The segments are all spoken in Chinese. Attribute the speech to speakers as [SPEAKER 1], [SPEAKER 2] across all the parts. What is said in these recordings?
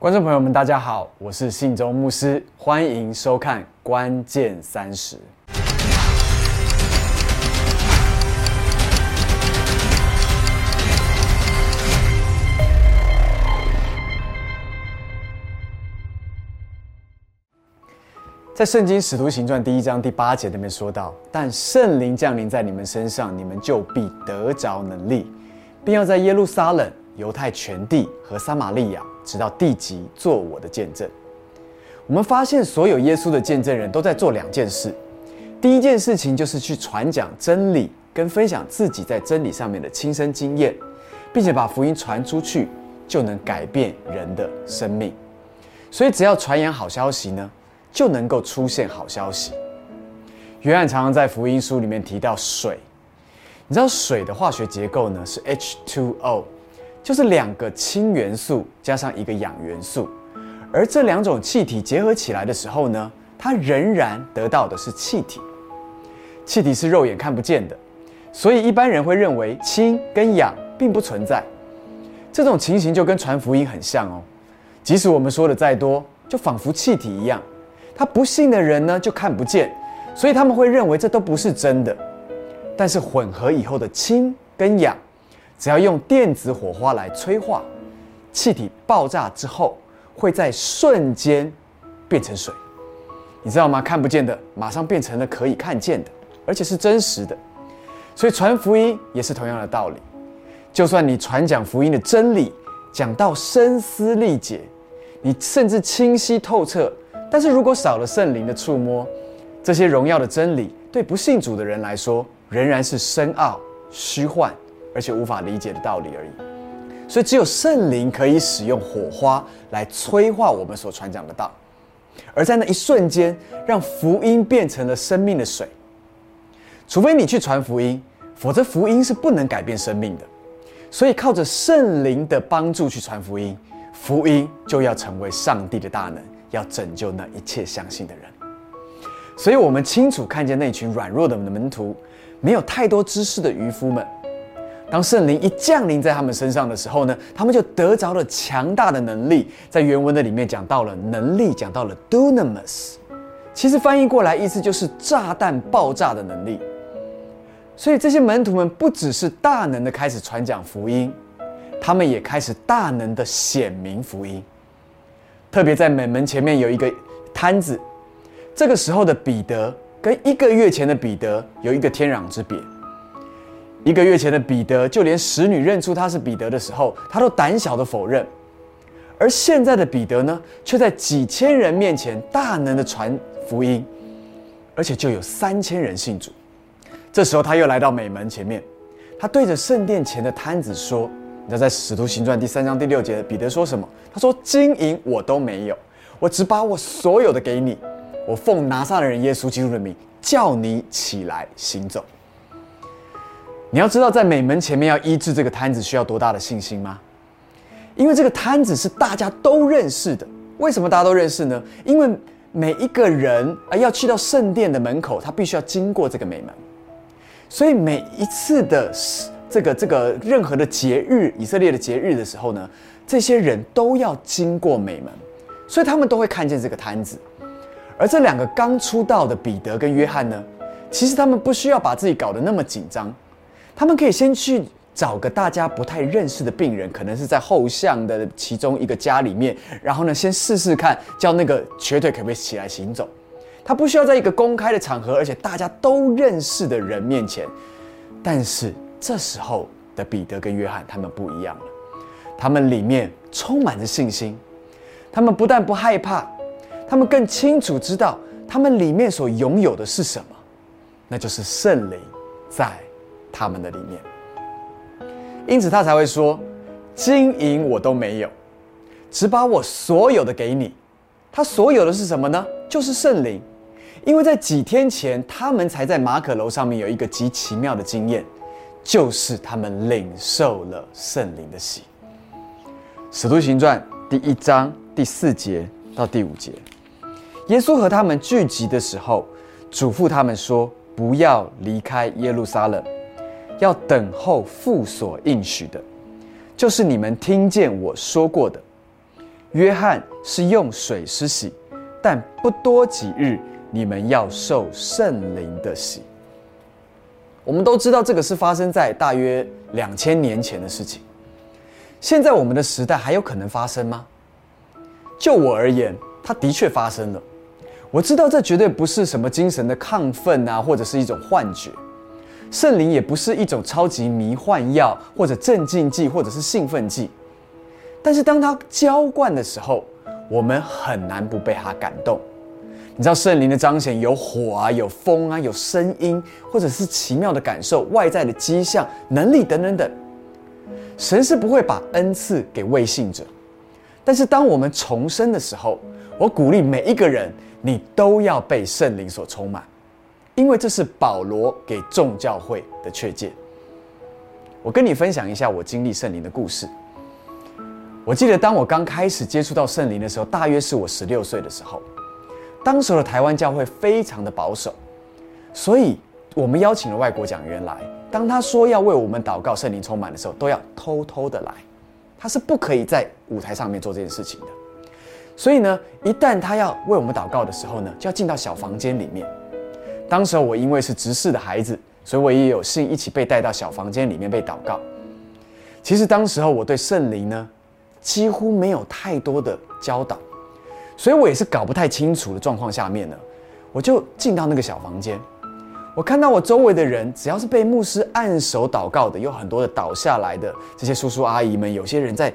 [SPEAKER 1] 观众朋友们，大家好，我是信中牧师，欢迎收看《关键三十》。在圣经使徒行传第一章第八节那边说到，但圣灵降临在你们身上，你们就必得着能力，并要在耶路撒冷、犹太全地和撒玛利亚，直到地极，做我的见证。我们发现，所有耶稣的见证人都在做两件事。第一件事情就是去传讲真理，跟分享自己在真理上面的亲身经验，并且把福音传出去，就能改变人的生命。所以，只要传扬好消息呢，就能够出现好消息。约翰常常在福音书里面提到水，你知道水的化学结构呢是 H2O，就是两个氢元素加上一个氧元素，而这两种气体结合起来的时候呢，它仍然得到的是气体。气体是肉眼看不见的，所以一般人会认为氢跟氧并不存在。这种情形就跟传福音很像哦，即使我们说的再多，就仿佛气体一样。他不信的人呢，就看不见，所以他们会认为这都不是真的。但是混合以后的氢跟氧，只要用电子火花来催化，气体爆炸之后，会在瞬间变成水。你知道吗？看不见的马上变成了可以看见的，而且是真实的。所以传福音也是同样的道理。就算你传讲福音的真理，讲到声嘶力竭，你甚至清晰透彻。但是如果少了圣灵的触摸，这些荣耀的真理对不信主的人来说，仍然是深奥、虚幻，而且无法理解的道理而已。所以，只有圣灵可以使用火花来催化我们所传讲的道，而在那一瞬间，让福音变成了生命的水。除非你去传福音，否则福音是不能改变生命的。所以，靠着圣灵的帮助去传福音，福音就要成为上帝的大能。要拯救那一切相信的人，所以我们清楚看见那群软弱的门徒，没有太多知识的渔夫们。当圣灵一降临在他们身上的时候呢，他们就得着了强大的能力。在原文的里面讲到了能力，讲到了 dunamis，其实翻译过来意思就是炸弹爆炸的能力。所以这些门徒们不只是大能的开始传讲福音，他们也开始大能的显明福音。特别在美门前面有一个摊子，这个时候的彼得跟一个月前的彼得有一个天壤之别。一个月前的彼得，就连使女认出他是彼得的时候，他都胆小的否认；而现在的彼得呢，却在几千人面前大能的传福音，而且就有三千人信主。这时候他又来到美门前面，他对着圣殿前的摊子说。你知道在《使徒行传》第三章第六节，彼得说什么？他说：“金银我都没有，我只把我所有的给你。我奉拿撒勒人耶稣基督的名，叫你起来行走。”你要知道，在美门前面要医治这个摊子，需要多大的信心吗？因为这个摊子是大家都认识的。为什么大家都认识呢？因为每一个人啊，要去到圣殿的门口，他必须要经过这个美门，所以每一次的。这个这个任何的节日，以色列的节日的时候呢，这些人都要经过美门，所以他们都会看见这个摊子。而这两个刚出道的彼得跟约翰呢，其实他们不需要把自己搞得那么紧张，他们可以先去找个大家不太认识的病人，可能是在后巷的其中一个家里面，然后呢，先试试看，叫那个瘸腿可不可以起来行走。他不需要在一个公开的场合，而且大家都认识的人面前，但是。这时候的彼得跟约翰，他们不一样了。他们里面充满着信心，他们不但不害怕，他们更清楚知道他们里面所拥有的是什么，那就是圣灵在他们的里面。因此他才会说：“金银我都没有，只把我所有的给你。”他所有的是什么呢？就是圣灵。因为在几天前，他们才在马可楼上面有一个极奇妙的经验。就是他们领受了圣灵的喜。使徒行传第一章第四节到第五节，耶稣和他们聚集的时候，嘱咐他们说：“不要离开耶路撒冷，要等候父所应许的，就是你们听见我说过的。约翰是用水施洗，但不多几日，你们要受圣灵的洗。我们都知道这个是发生在大约两千年前的事情。现在我们的时代还有可能发生吗？就我而言，它的确发生了。我知道这绝对不是什么精神的亢奋啊，或者是一种幻觉。圣灵也不是一种超级迷幻药，或者镇静剂，或者是兴奋剂。但是当它浇灌的时候，我们很难不被它感动。你知道圣灵的彰显有火啊，有风啊，有声音，或者是奇妙的感受、外在的迹象、能力等等等。神是不会把恩赐给未信者，但是当我们重生的时候，我鼓励每一个人，你都要被圣灵所充满，因为这是保罗给众教会的确诫。我跟你分享一下我经历圣灵的故事。我记得当我刚开始接触到圣灵的时候，大约是我十六岁的时候。当时的台湾教会非常的保守，所以我们邀请了外国讲员来。当他说要为我们祷告、圣灵充满的时候，都要偷偷的来，他是不可以在舞台上面做这件事情的。所以呢，一旦他要为我们祷告的时候呢，就要进到小房间里面。当时我因为是执事的孩子，所以我也有幸一起被带到小房间里面被祷告。其实当时候我对圣灵呢，几乎没有太多的教导。所以我也是搞不太清楚的状况下面呢，我就进到那个小房间，我看到我周围的人，只要是被牧师按手祷告的，有很多的倒下来的这些叔叔阿姨们，有些人在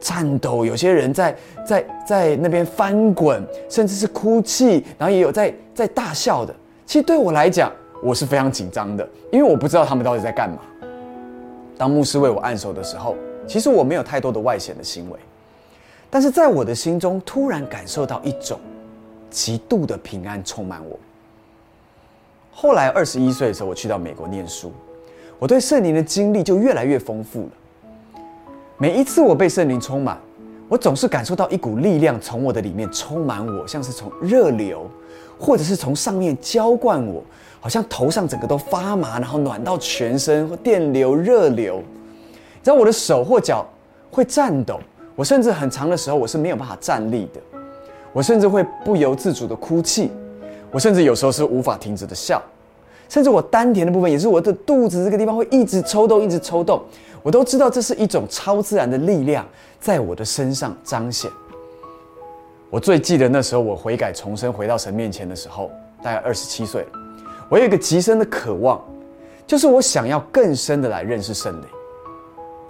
[SPEAKER 1] 颤抖，有些人在在在那边翻滚，甚至是哭泣，然后也有在在大笑的。其实对我来讲，我是非常紧张的，因为我不知道他们到底在干嘛。当牧师为我按手的时候，其实我没有太多的外显的行为。但是在我的心中，突然感受到一种极度的平安充满我。后来二十一岁的时候，我去到美国念书，我对圣灵的经历就越来越丰富了。每一次我被圣灵充满，我总是感受到一股力量从我的里面充满我，像是从热流，或者是从上面浇灌我，好像头上整个都发麻，然后暖到全身，电流、热流，你知道我的手或脚会颤抖。我甚至很长的时候，我是没有办法站立的，我甚至会不由自主的哭泣，我甚至有时候是无法停止的笑，甚至我丹田的部分，也是我的肚子这个地方会一直抽动，一直抽动，我都知道这是一种超自然的力量在我的身上彰显。我最记得那时候我悔改重生回到神面前的时候，大概二十七岁，我有一个极深的渴望，就是我想要更深的来认识圣灵。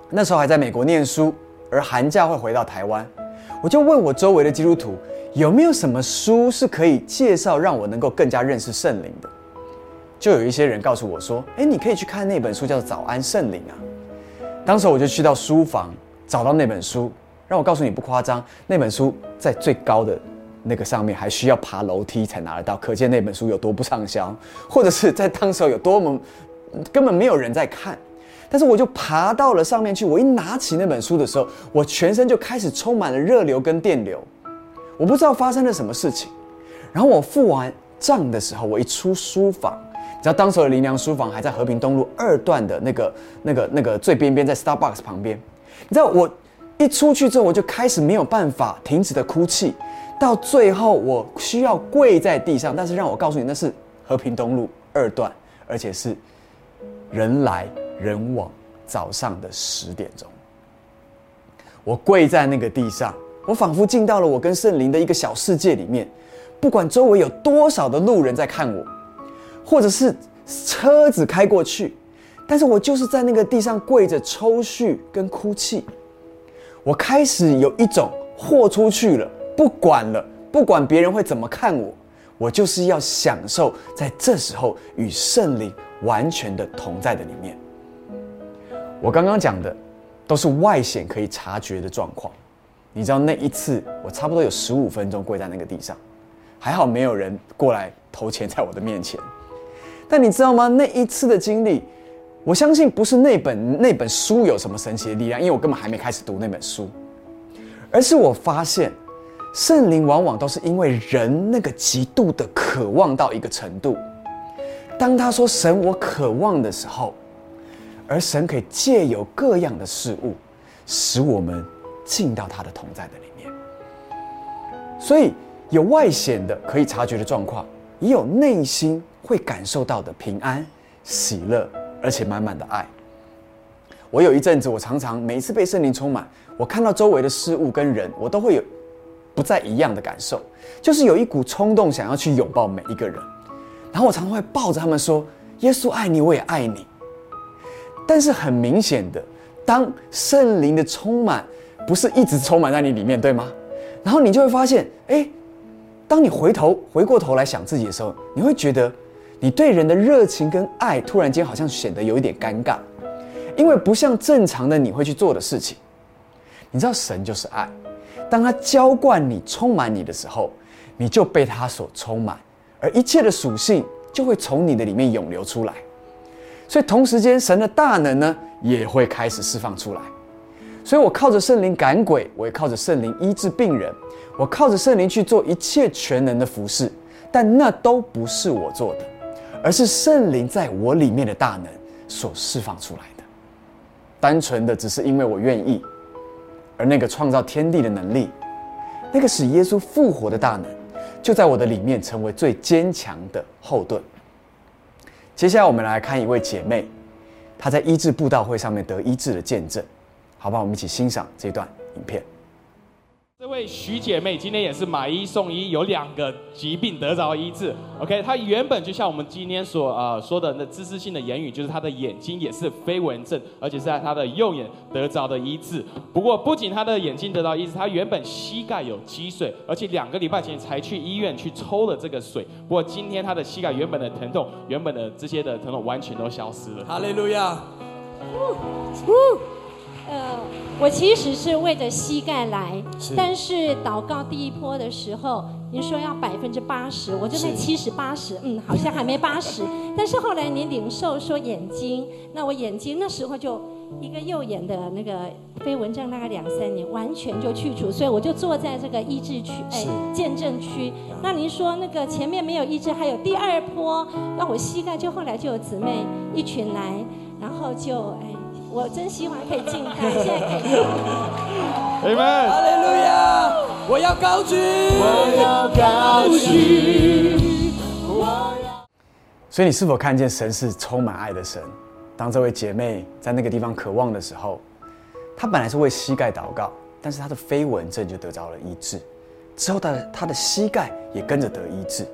[SPEAKER 1] 那时候还在美国念书。而寒假会回到台湾，我就问我周围的基督徒有没有什么书是可以介绍让我能够更加认识圣灵的。就有一些人告诉我说：“哎，你可以去看那本书，叫《早安圣灵》啊。”当时我就去到书房找到那本书，让我告诉你不夸张，那本书在最高的那个上面还需要爬楼梯才拿得到，可见那本书有多不畅销，或者是在当时有多么根本没有人在看。但是我就爬到了上面去，我一拿起那本书的时候，我全身就开始充满了热流跟电流，我不知道发生了什么事情。然后我付完账的时候，我一出书房，你知道当时的林良书房还在和平东路二段的那个、那个、那个最边边，在 Starbucks 旁边。你知道我一出去之后，我就开始没有办法停止的哭泣，到最后我需要跪在地上。但是让我告诉你，那是和平东路二段，而且是人来。人往早上的十点钟，我跪在那个地上，我仿佛进到了我跟圣灵的一个小世界里面。不管周围有多少的路人在看我，或者是车子开过去，但是我就是在那个地上跪着抽搐跟哭泣。我开始有一种豁出去了，不管了，不管别人会怎么看我，我就是要享受在这时候与圣灵完全的同在的里面。我刚刚讲的都是外显可以察觉的状况，你知道那一次我差不多有十五分钟跪在那个地上，还好没有人过来投钱在我的面前。但你知道吗？那一次的经历，我相信不是那本那本书有什么神奇的力量，因为我根本还没开始读那本书，而是我发现圣灵往往都是因为人那个极度的渴望到一个程度，当他说“神，我渴望”的时候。而神可以借由各样的事物，使我们进到他的同在的里面。所以有外显的可以察觉的状况，也有内心会感受到的平安、喜乐，而且满满的爱。我有一阵子，我常常每次被圣灵充满，我看到周围的事物跟人，我都会有不再一样的感受，就是有一股冲动想要去拥抱每一个人，然后我常常会抱着他们说：“耶稣爱你，我也爱你。”但是很明显的，当圣灵的充满不是一直充满在你里面，对吗？然后你就会发现，哎，当你回头回过头来想自己的时候，你会觉得你对人的热情跟爱突然间好像显得有一点尴尬。因为不像正常的你会去做的事情，你知道神就是爱，当他浇灌你、充满你的时候，你就被他所充满，而一切的属性就会从你的里面涌流出来。所以同时间，神的大能呢也会开始释放出来。所以我靠着圣灵赶鬼，我也靠着圣灵医治病人，我靠着圣灵去做一切全能的服饰，但那都不是我做的，而是圣灵在我里面的大能所释放出来的。单纯的只是因为我愿意，而那个创造天地的能力，那个使耶稣复活的大能，就在我的里面成为最坚强的后盾。接下来我们来看一位姐妹，她在医治布道会上面得医治的见证，好吧？我们一起欣赏这段影片。
[SPEAKER 2] 这位徐姐妹今天也是买一送一，有两个疾病得着医治。OK，她原本就像我们今天所呃说的那知识性的言语，就是她的眼睛也是飞蚊症，而且是在她的右眼得着的医治。不过不仅她的眼睛得到医治，她原本膝盖有积水，而且两个礼拜前才去医院去抽了这个水。不过今天她的膝盖原本的疼痛，原本的这些的疼痛完全都消失了。
[SPEAKER 3] 哈利路亚。
[SPEAKER 4] 呃，我其实是为着膝盖来，但是祷告第一波的时候，您说要百分之八十，我就在七十八十，嗯，好像还没八十。但是后来您领受说眼睛，那我眼睛那时候就一个右眼的那个飞蚊症，大概两三年完全就去除，所以我就坐在这个医治区，哎，见证区。那您说那个前面没有医治，还有第二波，那我膝盖就后来就有姊妹一群来，然后就哎。我真希望可以进台，现在可以。
[SPEAKER 2] Amen。
[SPEAKER 3] 哈利路亚！我要高举，我要高举，
[SPEAKER 1] 我要。所以你是否看见神是充满爱的神？当这位姐妹在那个地方渴望的时候，她本来是为膝盖祷告，但是她的飞蚊症就得着了医治。之后，她的她的膝盖也跟着得医治。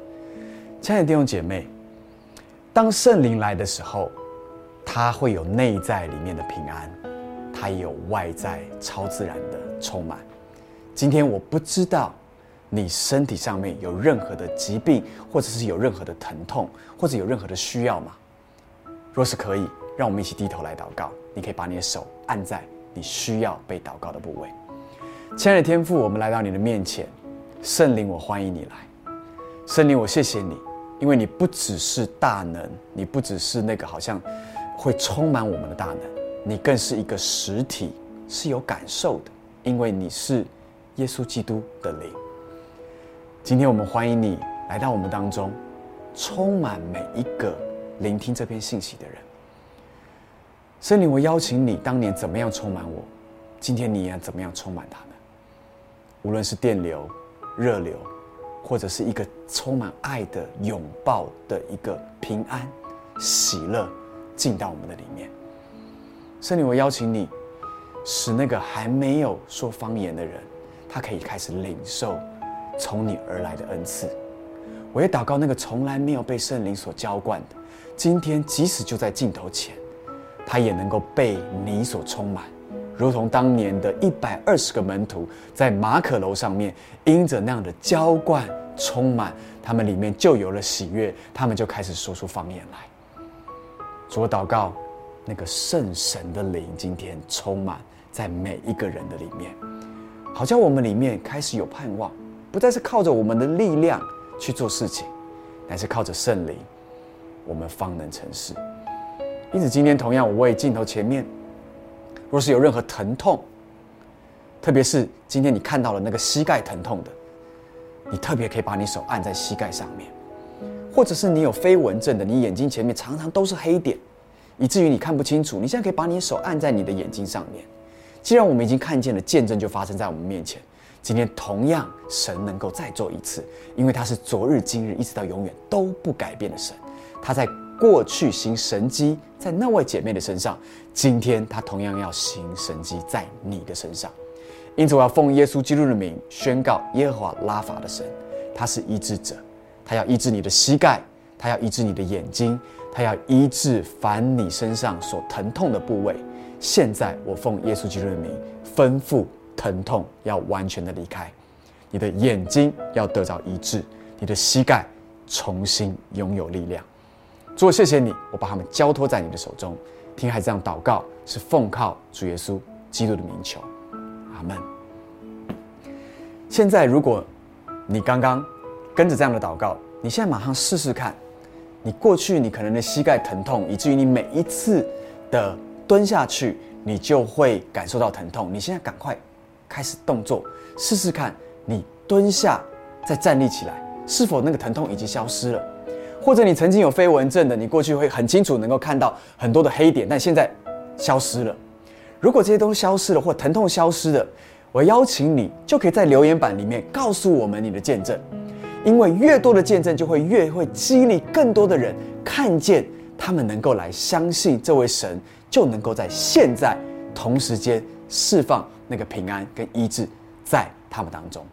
[SPEAKER 1] 亲爱的弟兄姐妹，当圣灵来的时候。它会有内在里面的平安，它也有外在超自然的充满。今天我不知道你身体上面有任何的疾病，或者是有任何的疼痛，或者有任何的需要吗？若是可以，让我们一起低头来祷告。你可以把你的手按在你需要被祷告的部位。亲爱的天父，我们来到你的面前，圣灵，我欢迎你来。圣灵，我谢谢你，因为你不只是大能，你不只是那个好像。会充满我们的大能，你更是一个实体，是有感受的，因为你是耶稣基督的灵。今天我们欢迎你来到我们当中，充满每一个聆听这篇信息的人。圣灵，我邀请你当年怎么样充满我，今天你也怎么样充满他们。无论是电流、热流，或者是一个充满爱的拥抱的一个平安、喜乐。进到我们的里面，圣灵，我邀请你，使那个还没有说方言的人，他可以开始领受从你而来的恩赐。我也祷告那个从来没有被圣灵所浇灌的，今天即使就在镜头前，他也能够被你所充满，如同当年的一百二十个门徒在马可楼上面，因着那样的浇灌充满，他们里面就有了喜悦，他们就开始说出方言来。主，祷告，那个圣神的灵今天充满在每一个人的里面，好叫我们里面开始有盼望，不再是靠着我们的力量去做事情，乃是靠着圣灵，我们方能成事。因此，今天同样，我为镜头前面，若是有任何疼痛，特别是今天你看到了那个膝盖疼痛的，你特别可以把你手按在膝盖上面。或者是你有飞蚊症的，你眼睛前面常常都是黑点，以至于你看不清楚。你现在可以把你手按在你的眼睛上面。既然我们已经看见了见证就发生在我们面前，今天同样神能够再做一次，因为他是昨日今日一直到永远都不改变的神。他在过去行神迹在那位姐妹的身上，今天他同样要行神迹在你的身上。因此，我要奉耶稣基督的名宣告：耶和华拉法的神，他是医治者，他要医治你的膝盖，他要医治你的眼睛，他要医治凡你身上所疼痛的部位。现在，我奉耶稣基督的名吩咐疼痛要完全的离开，你的眼睛要得到医治，你的膝盖重新拥有力量。主，谢谢你，我把他们交托在你的手中。听孩子这样祷告，是奉靠主耶稣基督的名求。阿门。现在，如果你刚刚跟着这样的祷告，你现在马上试试看。你过去你可能的膝盖疼痛，以至于你每一次的蹲下去，你就会感受到疼痛。你现在赶快开始动作，试试看。你蹲下再站立起来，是否那个疼痛已经消失了？或者你曾经有飞蚊症的，你过去会很清楚能够看到很多的黑点，但现在消失了。如果这些都消失了，或疼痛消失了，我邀请你就可以在留言板里面告诉我们你的见证，因为越多的见证，就会越会激励更多的人看见他们能够来相信这位神，就能够在现在同时间释放那个平安跟医治在他们当中。